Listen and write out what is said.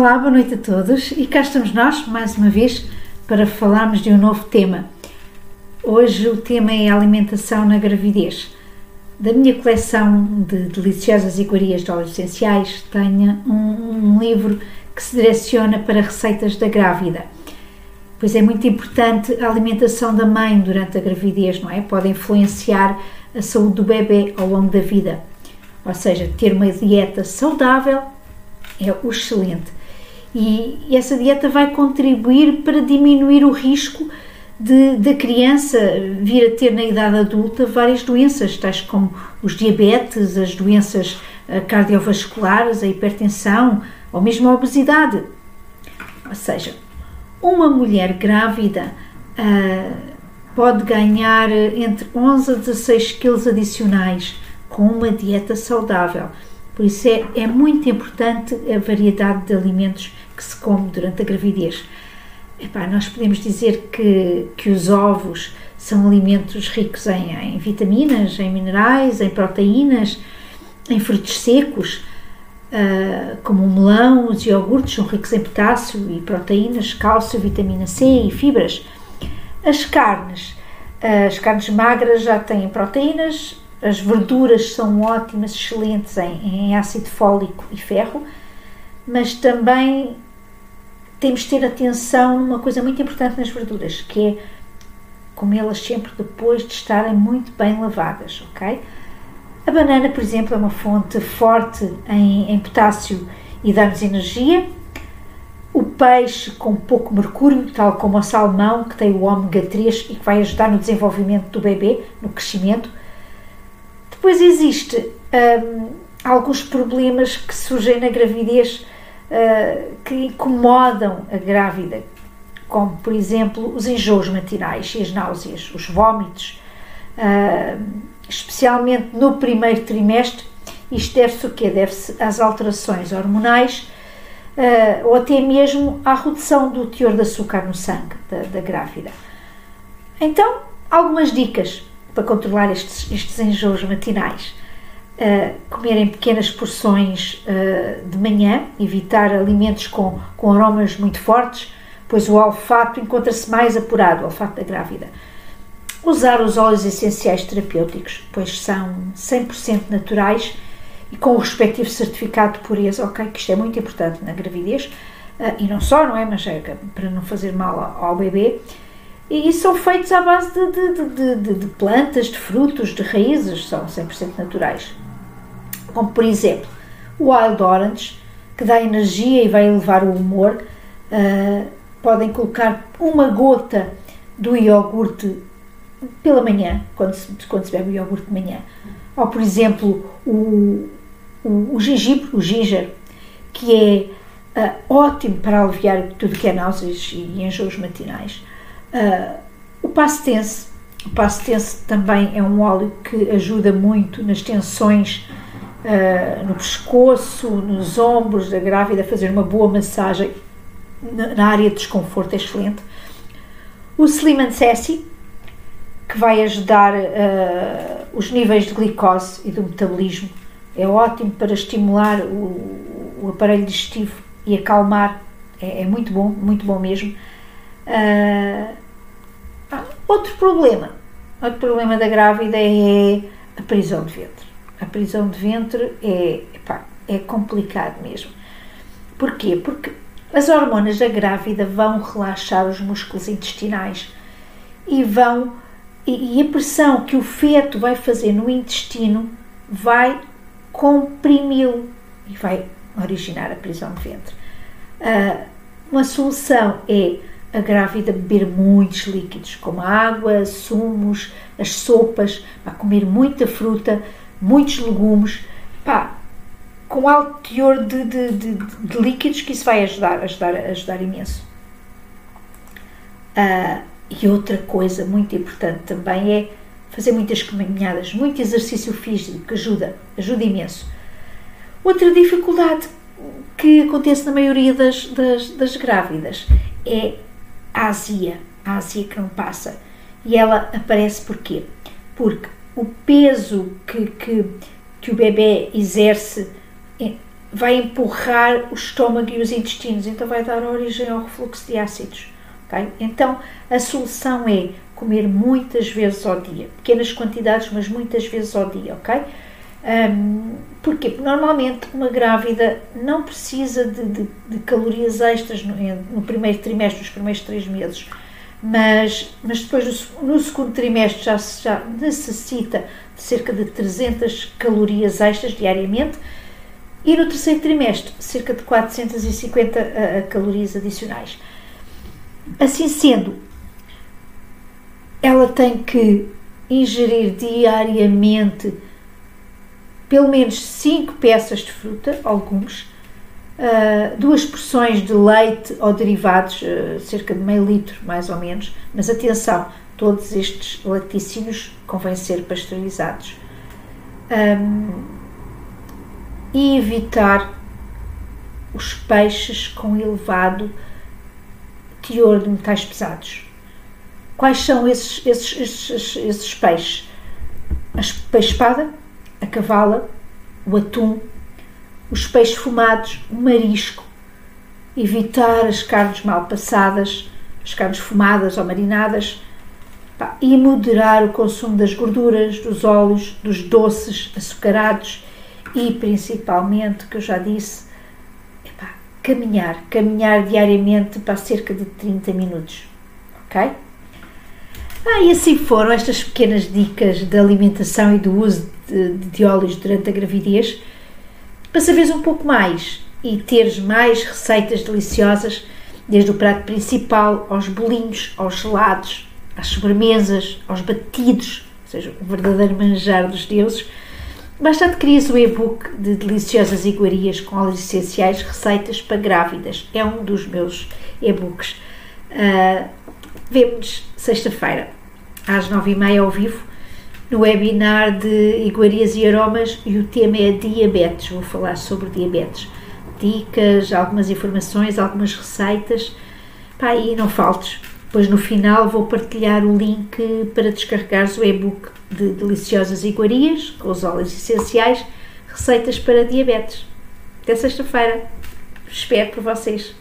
Olá, boa noite a todos e cá estamos nós mais uma vez para falarmos de um novo tema. Hoje o tema é alimentação na gravidez. Da minha coleção de deliciosas iguarias de óleos essenciais, tenho um, um livro que se direciona para receitas da grávida. Pois é muito importante a alimentação da mãe durante a gravidez, não é? Pode influenciar a saúde do bebê ao longo da vida. Ou seja, ter uma dieta saudável é excelente. E, essa dieta vai contribuir para diminuir o risco da criança vir a ter na idade adulta várias doenças, tais como os diabetes, as doenças eh, cardiovasculares, a hipertensão ou mesmo a obesidade. Ou seja, uma mulher grávida uh, pode ganhar entre 11 a 16 quilos adicionais com uma dieta saudável. Por isso é, é muito importante a variedade de alimentos que se come durante a gravidez. Epá, nós podemos dizer que, que os ovos são alimentos ricos em, em vitaminas, em minerais, em proteínas, em frutos secos, uh, como o melão, os iogurtes são ricos em potássio e proteínas, cálcio, vitamina C e fibras. As carnes, as carnes magras já têm proteínas, as verduras são ótimas, excelentes em, em ácido fólico e ferro, mas também temos de ter atenção numa coisa muito importante nas verduras, que é comê-las sempre depois de estarem muito bem lavadas, ok? A banana, por exemplo, é uma fonte forte em, em potássio e dá-nos energia. O peixe com pouco mercúrio, tal como o salmão, que tem o ômega 3 e que vai ajudar no desenvolvimento do bebê, no crescimento. Depois existe hum, alguns problemas que surgem na gravidez uh, que incomodam a grávida, como por exemplo os enjoos matinais e as náuseas, os vômitos, uh, especialmente no primeiro trimestre. Isto deve-se o quê? Deve-se às alterações hormonais uh, ou até mesmo à redução do teor de açúcar no sangue da, da grávida. Então, algumas dicas para controlar estes, estes enjoos matinais. Uh, comer em pequenas porções uh, de manhã, evitar alimentos com, com aromas muito fortes, pois o olfato encontra-se mais apurado, o olfato da grávida. Usar os óleos essenciais terapêuticos, pois são 100% naturais e com o respectivo certificado de pureza, ok? Que isto é muito importante na gravidez, uh, e não só, não é? Mas é para não fazer mal ao, ao bebê e são feitos à base de, de, de, de, plantas, de frutos, de raízes, são 100% naturais. Como, por exemplo, o Wild Orange, que dá energia e vai elevar o humor. Uh, podem colocar uma gota do iogurte pela manhã, quando se, quando se bebe o iogurte de manhã. Ou, por exemplo, o, o, o gengibre, o ginger, que é uh, ótimo para aliviar tudo que é náuseas e enjoos matinais. Uh, o passo tense, o passo também é um óleo que ajuda muito nas tensões uh, no pescoço, nos ombros da grávida, fazer uma boa massagem na, área de desconforto, é excelente. O Slim Sassy, que vai ajudar uh, os níveis de glicose e do metabolismo, é ótimo para estimular o, o aparelho digestivo e acalmar, é, é, muito bom, muito bom mesmo. Uh, outro problema, outro problema da grávida é a prisão de ventre. A prisão de ventre é, epá, é complicado mesmo. Porquê? Porque as hormonas da grávida vão relaxar os músculos intestinais e vão e, a pressão que o feto vai fazer no intestino vai comprimi-lo e vai originar a prisão de ventre. Uh, uma solução é a grávida beber muitos líquidos, como água, sumos, as sopas, a comer muita fruta, muitos legumes, pá, com alto teor de, de, de, de, líquidos que isso vai ajudar, ajudar, ajudar imenso. Uh, e outra coisa muito importante também é fazer muitas caminhadas, muito exercício físico que ajuda, ajuda imenso. Outra dificuldade que acontece na maioria das, das, das grávidas é a azia, a azia que não passa. E ela aparece porquê? Porque o peso que, que, que o bebê exerce vai empurrar o estômago e os intestinos, então vai dar origem ao refluxo de ácidos. Okay? Então a solução é comer muitas vezes ao dia, pequenas quantidades, mas muitas vezes ao dia, ok? Um, porquê? Porque normalmente uma grávida não precisa de, de, de calorias extras no, no, primeiro trimestre, nos primeiros três meses, mas, mas depois no, no segundo trimestre já, já necessita de cerca de 300 calorias extras diariamente e no terceiro trimestre cerca de 450 uh, calorias adicionais. Assim sendo, ela tem que ingerir diariamente pelo menos 5 peças de fruta, alguns, uh, duas porções de leite ou derivados, uh, cerca de meio litro mais ou menos, mas atenção, todos estes laticínios convém ser pasteurizados. Um, e evitar os peixes com elevado teor de metais pesados. Quais são esses, esses, esses, esses peixes? A peixe-espada, a cavala, o atum, os peixes fumados, o marisco. Evitar as carnes mal passadas, as carnes fumadas ou marinadas. Pá, e moderar o consumo das gorduras, dos óleos, dos doces açucarados e principalmente, que eu já disse, caminhar, caminhar diariamente para cerca de 30 minutos, ok? Ah, e assim foram estas pequenas dicas de alimentação e do uso de, de óleos durante a gravidez, para saberes um pouco mais e teres mais receitas deliciosas, desde o prato principal aos bolinhos, aos gelados, às sobremesas, aos batidos, ou seja, o verdadeiro manjar dos deuses, Bastante crias o e-book de deliciosas iguarias com óleos essenciais, receitas para grávidas. É um dos meus e-books. Uh, Vemo-nos sexta-feira, às nove e meia ao vivo, no webinar de iguarias e aromas e o tema é diabetes. Vou falar sobre diabetes. Dicas, algumas informações, algumas receitas. Pá, e não faltes. Depois no final vou partilhar o link para descarregares o e-book de deliciosas iguarias com os óleos essenciais, receitas para diabetes. Até sexta-feira. Espero por vocês.